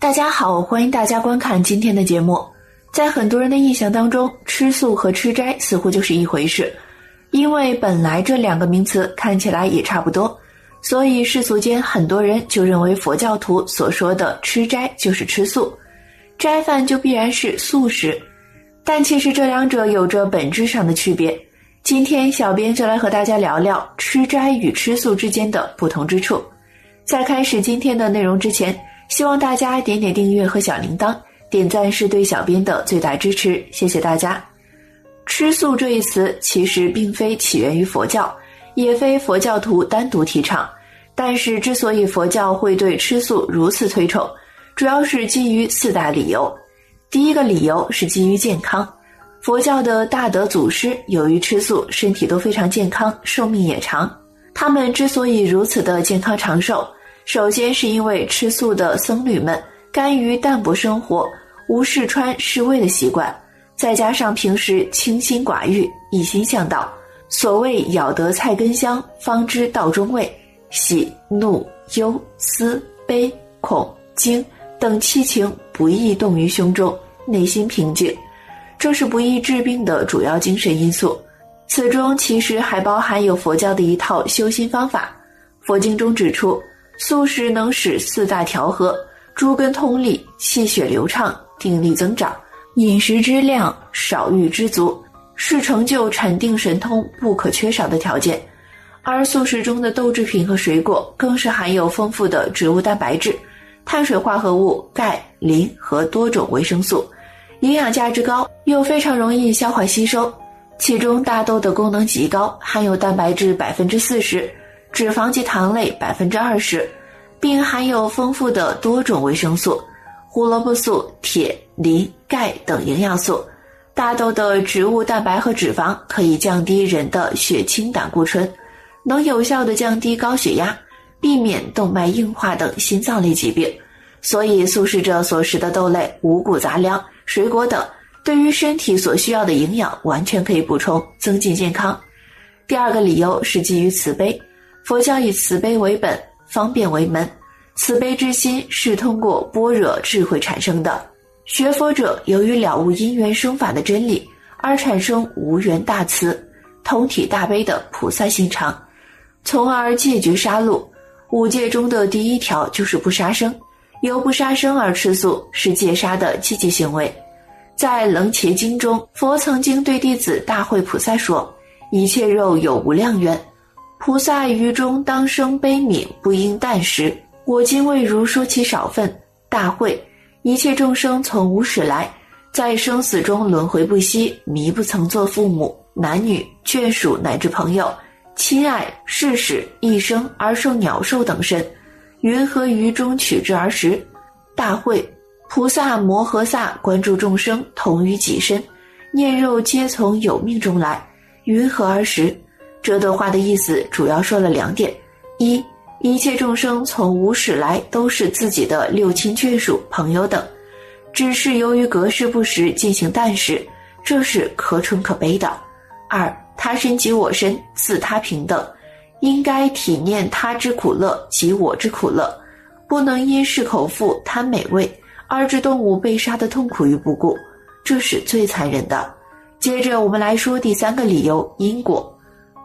大家好，欢迎大家观看今天的节目。在很多人的印象当中，吃素和吃斋似乎就是一回事，因为本来这两个名词看起来也差不多，所以世俗间很多人就认为佛教徒所说的吃斋就是吃素，斋饭就必然是素食。但其实这两者有着本质上的区别。今天小编就来和大家聊聊吃斋与吃素之间的不同之处。在开始今天的内容之前，希望大家点点订阅和小铃铛，点赞是对小编的最大支持，谢谢大家。吃素这一词其实并非起源于佛教，也非佛教徒单独提倡。但是之所以佛教会对吃素如此推崇，主要是基于四大理由。第一个理由是基于健康，佛教的大德祖师由于吃素，身体都非常健康，寿命也长。他们之所以如此的健康长寿，首先是因为吃素的僧侣们甘于淡泊生活，无事穿侍卫的习惯，再加上平时清心寡欲，一心向道。所谓咬得菜根香，方知道中味。喜怒忧思悲恐惊。等七情不易动于胸中，内心平静，这是不易治病的主要精神因素。此中其实还包含有佛教的一套修心方法。佛经中指出，素食能使四大调和，诸根通利，气血流畅，定力增长，饮食之量，少欲知足，是成就禅定神通不可缺少的条件。而素食中的豆制品和水果，更是含有丰富的植物蛋白质。碳水化合物、钙、磷和多种维生素，营养价值高，又非常容易消化吸收。其中大豆的功能极高，含有蛋白质百分之四十，脂肪及糖类百分之二十，并含有丰富的多种维生素、胡萝卜素、铁、磷、钙等营养素。大豆的植物蛋白和脂肪可以降低人的血清胆固醇，能有效的降低高血压。避免动脉硬化等心脏类疾病，所以素食者所食的豆类、五谷杂粮、水果等，对于身体所需要的营养完全可以补充，增进健康。第二个理由是基于慈悲，佛教以慈悲为本，方便为门。慈悲之心是通过般若智慧产生的。学佛者由于了悟因缘生法的真理，而产生无缘大慈、同体大悲的菩萨心肠，从而戒绝杀戮。五戒中的第一条就是不杀生，由不杀生而吃素是戒杀的积极行为。在《楞伽经》中，佛曾经对弟子大慧菩萨说：“一切肉有无量缘，菩萨于中当生悲悯，不应淡食。我今为如说其少分。大会，一切众生从无始来，在生死中轮回不息，迷不曾做父母、男女、眷属乃至朋友。”亲爱世使一生而受鸟兽等身，云何于中取之而食？大会菩萨摩诃萨关注众生同于己身，念肉皆从有命中来，云何而食？这段话的意思主要说了两点：一，一切众生从无始来都是自己的六亲眷属、朋友等，只是由于隔世不食进行淡食，这是可蠢可悲的；二。他身即我身，自他平等，应该体念他之苦乐及我之苦乐，不能因是口腹贪美味而致动物被杀的痛苦于不顾，这是最残忍的。接着我们来说第三个理由：因果。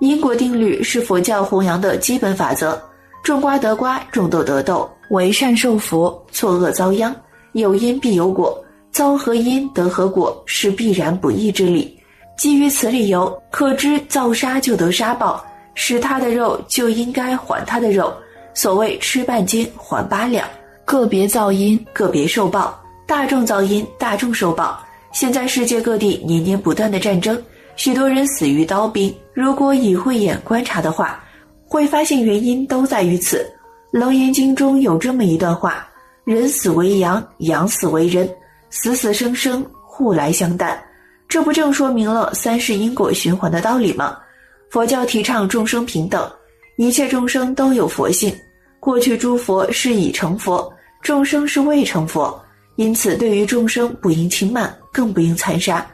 因果定律是佛教弘扬的基本法则，种瓜得瓜，种豆得豆，为善受福，作恶遭殃，有因必有果，遭何因得何果，是必然不义之理。基于此理由，可知造杀就得杀报，食他的肉就应该还他的肉。所谓吃半斤还八两，个别造因，个别受报；大众造因，大众受报。现在世界各地年年不断的战争，许多人死于刀兵。如果以慧眼观察的话，会发现原因都在于此。《楞严经》中有这么一段话：“人死为羊，羊死为人，死死生生，互来相待。”这不正说明了三世因果循环的道理吗？佛教提倡众生平等，一切众生都有佛性。过去诸佛是已成佛，众生是未成佛，因此对于众生不应轻慢，更不应残杀，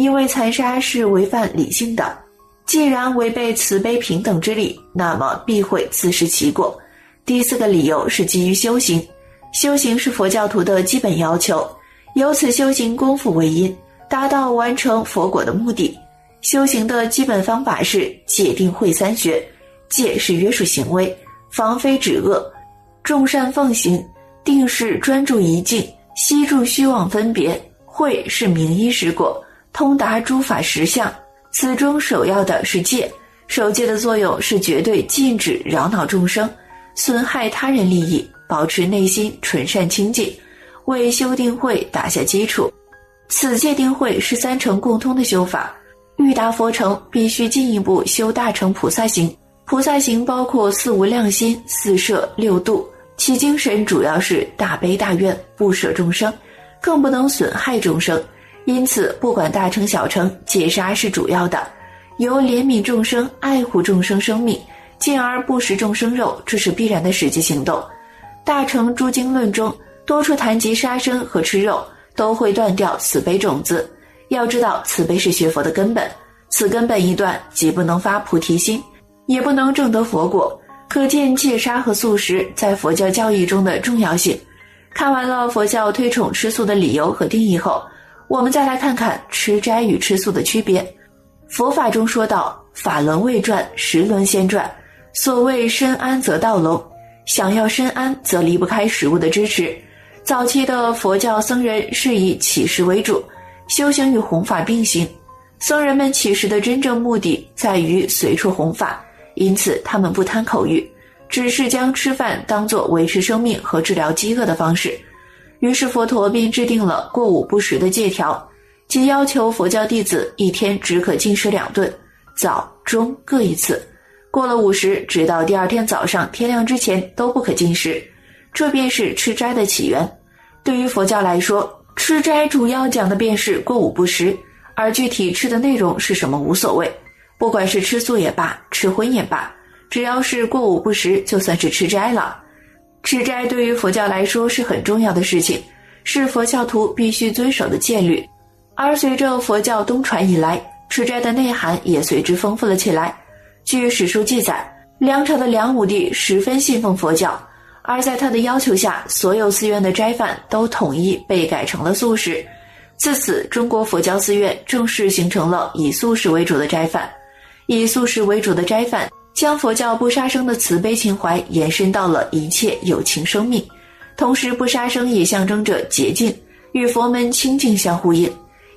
因为残杀是违反理性的。既然违背慈悲平等之理，那么必会自食其果。第四个理由是基于修行，修行是佛教徒的基本要求，由此修行功夫为因，达到完成佛果的目的。修行的基本方法是戒定慧三学。戒是约束行为，防非止恶，众善奉行；定是专注一境，息住虚妄分别；慧是明依实果，通达诸法实相。此中首要的是戒。守戒的作用是绝对禁止扰恼众生，损害他人利益，保持内心纯善清净，为修定慧打下基础。此戒定慧是三乘共通的修法，欲达佛成，必须进一步修大乘菩萨行。菩萨行包括四无量心、四摄、六度，其精神主要是大悲大愿，不舍众生，更不能损害众生。因此，不管大乘小乘，戒杀是主要的。由怜悯众生、爱护众生生命，进而不食众生肉，这是必然的实际行动。大乘诸经论中多处谈及杀生和吃肉，都会断掉慈悲种子。要知道，慈悲是学佛的根本，此根本一断，即不能发菩提心，也不能证得佛果。可见戒杀和素食在佛教教义中的重要性。看完了佛教推崇吃素的理由和定义后，我们再来看看吃斋与吃素的区别。佛法中说到：“法轮未转，时轮先转。所谓身安则道隆，想要身安，则离不开食物的支持。早期的佛教僧人是以乞食为主，修行与弘法并行。僧人们乞食的真正目的在于随处弘法，因此他们不贪口欲，只是将吃饭当作维持生命和治疗饥饿的方式。于是佛陀便制定了过午不食的戒条。”即要求佛教弟子一天只可进食两顿，早中各一次。过了午时，直到第二天早上天亮之前都不可进食。这便是吃斋的起源。对于佛教来说，吃斋主要讲的便是过午不食，而具体吃的内容是什么无所谓。不管是吃素也罢，吃荤也罢，只要是过午不食，就算是吃斋了。吃斋对于佛教来说是很重要的事情，是佛教徒必须遵守的戒律。而随着佛教东传以来，吃斋的内涵也随之丰富了起来。据史书记载，梁朝的梁武帝十分信奉佛教，而在他的要求下，所有寺院的斋饭都统一被改成了素食。自此，中国佛教寺院正式形成了以素食为主的斋饭。以素食为主的斋饭，将佛教不杀生的慈悲情怀延伸到了一切有情生命，同时不杀生也象征着洁净，与佛门清净相呼应。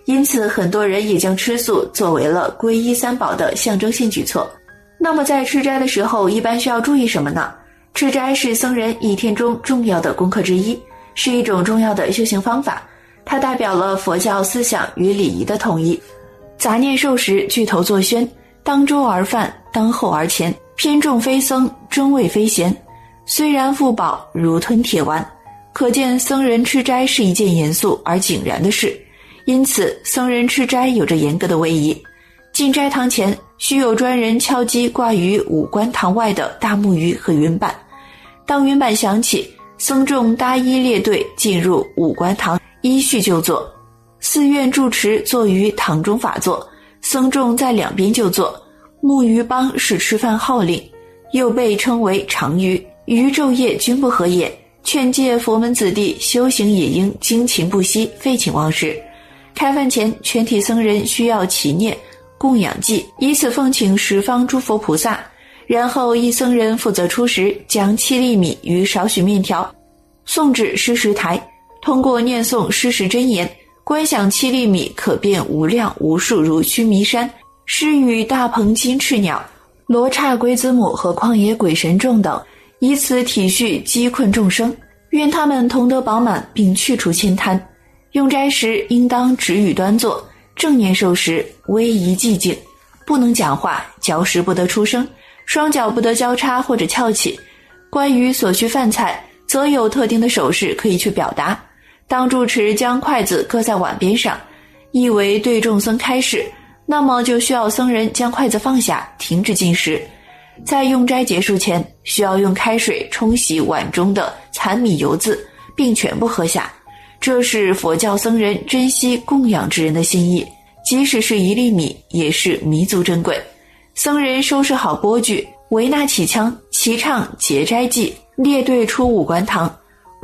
因此，很多人也将吃素作为了皈依三宝的象征性举措。那么，在吃斋的时候，一般需要注意什么呢？吃斋是僧人一天中重要的功课之一，是一种重要的修行方法。它代表了佛教思想与礼仪的统一。杂念受食，具头作宣，当周而饭，当后而前，偏重非僧，中味非贤。虽然腹饱，如吞铁丸。可见，僧人吃斋是一件严肃而井然的事。因此，僧人吃斋有着严格的位移。进斋堂前，需有专人敲击挂于五官堂外的大木鱼和云板。当云板响起，僧众搭衣列队进入五官堂，依序就坐。寺院住持坐于堂中法座，僧众在两边就坐。木鱼帮是吃饭号令，又被称为长鱼。鱼昼夜均不合眼，劝诫佛门子弟修行也应精勤不息，废寝忘食。开饭前，全体僧人需要祈念、供养祭，以此奉请十方诸佛菩萨。然后，一僧人负责出食，将七粒米与少许面条送至施食台，通过念诵施食真言，观想七粒米可变无量无数如须弥山，施与大鹏金翅鸟、罗刹龟子母和旷野鬼神众等，以此体恤饥困众生，愿他们同得饱满，并去除悭贪。用斋时，应当止语端坐，正念受食，微仪寂静，不能讲话，嚼食不得出声，双脚不得交叉或者翘起。关于所需饭菜，则有特定的手势可以去表达。当住持将筷子搁在碗边上，意为对众僧开示，那么就需要僧人将筷子放下，停止进食。在用斋结束前，需要用开水冲洗碗中的残米油渍，并全部喝下。这是佛教僧人珍惜供养之人的心意，即使是一粒米，也是弥足珍贵。僧人收拾好锅具，维纳起枪，齐唱结斋记，列队出五官堂。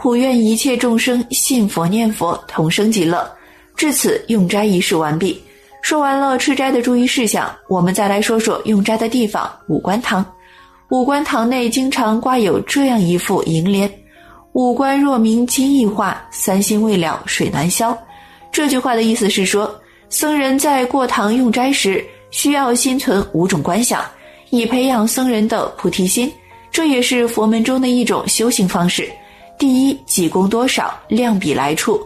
普愿一切众生信佛念佛，同生极乐。至此，用斋仪式完毕。说完了吃斋的注意事项，我们再来说说用斋的地方——五官堂。五官堂内经常挂有这样一副楹联：“五官若明金亦化，三心未了水难消。”这句话的意思是说，僧人在过堂用斋时，需要心存五种观想，以培养僧人的菩提心。这也是佛门中的一种修行方式。第一，己功多少，量比来处。《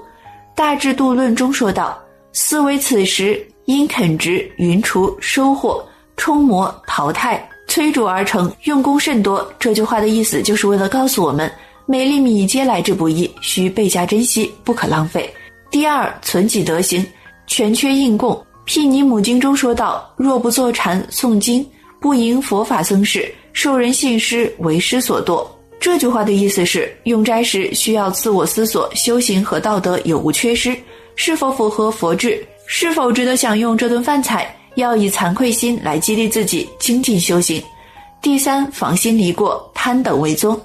大智度论》中说道：“思维此时因垦植、云除、收获、冲磨、淘汰、催煮而成，用功甚多。”这句话的意思就是为了告诉我们，每粒米皆来之不易，需倍加珍惜，不可浪费。第二，存己德行，全缺应供。《毗尼母经》中说道：“若不坐禅诵经，不迎佛法僧事。”受人信施为师所堕。这句话的意思是，用斋时需要自我思索修行和道德有无缺失，是否符合佛制，是否值得享用这顿饭菜，要以惭愧心来激励自己精进修行。第三，防心离过，贪等为宗。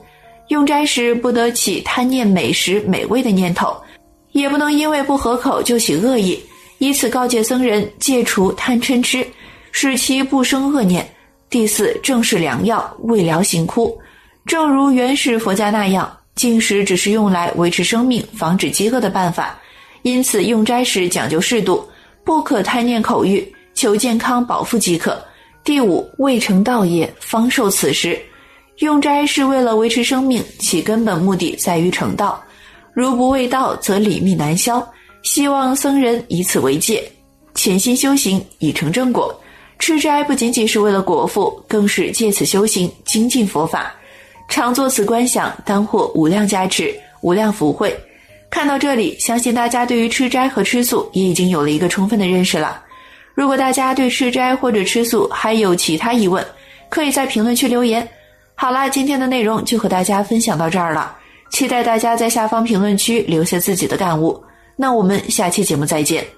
用斋时不得起贪念美食美味的念头，也不能因为不合口就起恶意，以此告诫僧人戒除贪嗔痴，使其不生恶念。第四，正是良药，未疗行枯。正如原始佛家那样，进食只是用来维持生命、防止饥饿的办法。因此，用斋时讲究适度，不可贪念口欲，求健康饱腹即可。第五，未成道业，方受此食。用斋是为了维持生命，其根本目的在于成道。如不为道，则理命难消。希望僧人以此为戒，潜心修行，以成正果。吃斋不仅仅是为了果腹，更是借此修行精进佛法。常作此观想，当获无量加持、无量福慧。看到这里，相信大家对于吃斋和吃素也已经有了一个充分的认识了。如果大家对吃斋或者吃素还有其他疑问，可以在评论区留言。好啦，今天的内容就和大家分享到这儿了，期待大家在下方评论区留下自己的感悟。那我们下期节目再见。